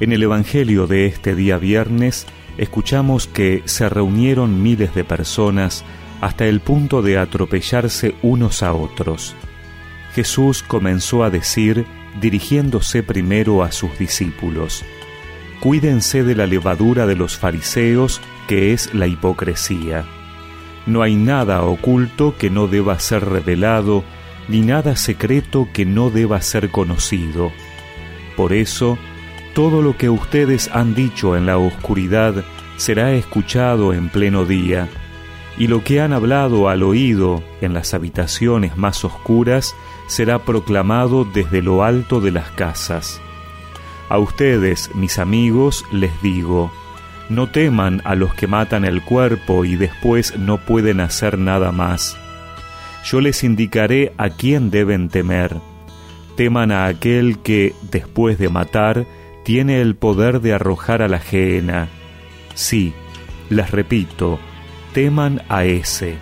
En el Evangelio de este día viernes escuchamos que se reunieron miles de personas hasta el punto de atropellarse unos a otros. Jesús comenzó a decir, dirigiéndose primero a sus discípulos, Cuídense de la levadura de los fariseos, que es la hipocresía. No hay nada oculto que no deba ser revelado, ni nada secreto que no deba ser conocido. Por eso, todo lo que ustedes han dicho en la oscuridad será escuchado en pleno día, y lo que han hablado al oído en las habitaciones más oscuras será proclamado desde lo alto de las casas. A ustedes, mis amigos, les digo, no teman a los que matan el cuerpo y después no pueden hacer nada más. Yo les indicaré a quién deben temer. Teman a aquel que, después de matar, tiene el poder de arrojar a la gehenna. Sí, les repito, teman a ese.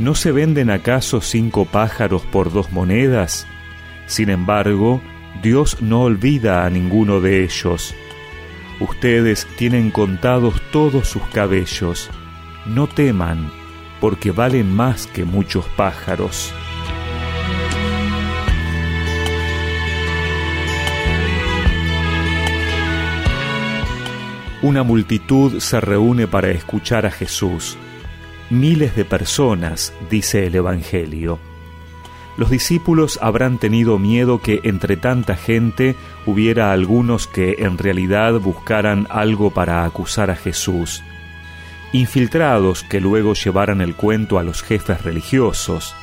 ¿No se venden acaso cinco pájaros por dos monedas? Sin embargo, Dios no olvida a ninguno de ellos. Ustedes tienen contados todos sus cabellos. No teman, porque valen más que muchos pájaros. Una multitud se reúne para escuchar a Jesús. Miles de personas, dice el Evangelio. Los discípulos habrán tenido miedo que entre tanta gente hubiera algunos que en realidad buscaran algo para acusar a Jesús. Infiltrados que luego llevaran el cuento a los jefes religiosos.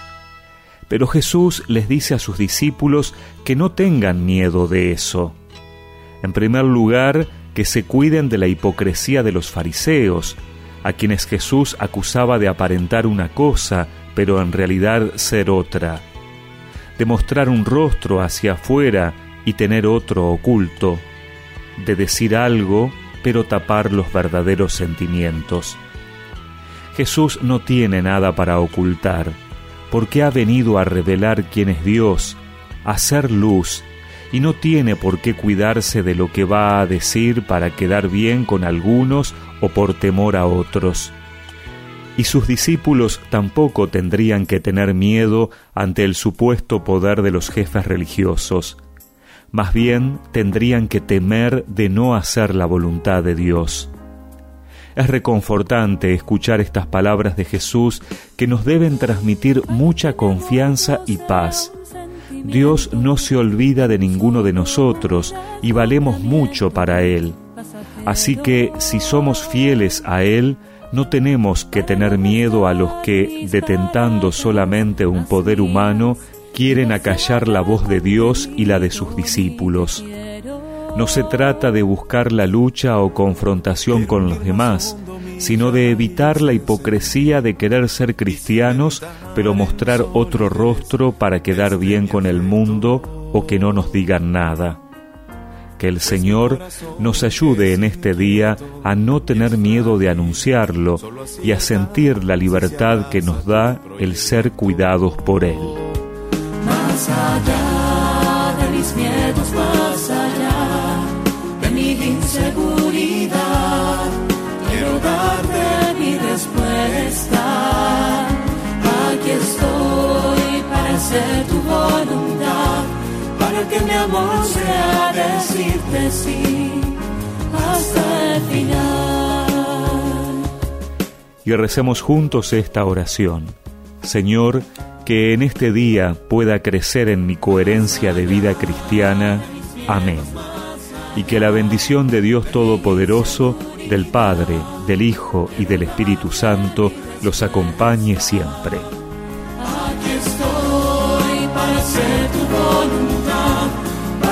Pero Jesús les dice a sus discípulos que no tengan miedo de eso. En primer lugar, que se cuiden de la hipocresía de los fariseos, a quienes Jesús acusaba de aparentar una cosa, pero en realidad ser otra, de mostrar un rostro hacia afuera y tener otro oculto, de decir algo, pero tapar los verdaderos sentimientos. Jesús no tiene nada para ocultar, porque ha venido a revelar quién es Dios, a ser luz y no tiene por qué cuidarse de lo que va a decir para quedar bien con algunos o por temor a otros. Y sus discípulos tampoco tendrían que tener miedo ante el supuesto poder de los jefes religiosos. Más bien tendrían que temer de no hacer la voluntad de Dios. Es reconfortante escuchar estas palabras de Jesús que nos deben transmitir mucha confianza y paz Dios no se olvida de ninguno de nosotros y valemos mucho para Él. Así que si somos fieles a Él, no tenemos que tener miedo a los que, detentando solamente un poder humano, quieren acallar la voz de Dios y la de sus discípulos. No se trata de buscar la lucha o confrontación con los demás, sino de evitar la hipocresía de querer ser cristianos, pero mostrar otro rostro para quedar bien con el mundo o que no nos digan nada. Que el Señor nos ayude en este día a no tener miedo de anunciarlo y a sentir la libertad que nos da el ser cuidados por Él. Más allá que mi amor sea decirte sí hasta el final. Y recemos juntos esta oración. Señor, que en este día pueda crecer en mi coherencia de vida cristiana. Amén. Y que la bendición de Dios Todopoderoso, del Padre, del Hijo y del Espíritu Santo los acompañe siempre.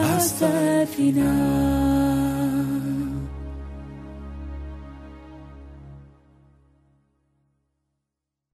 مع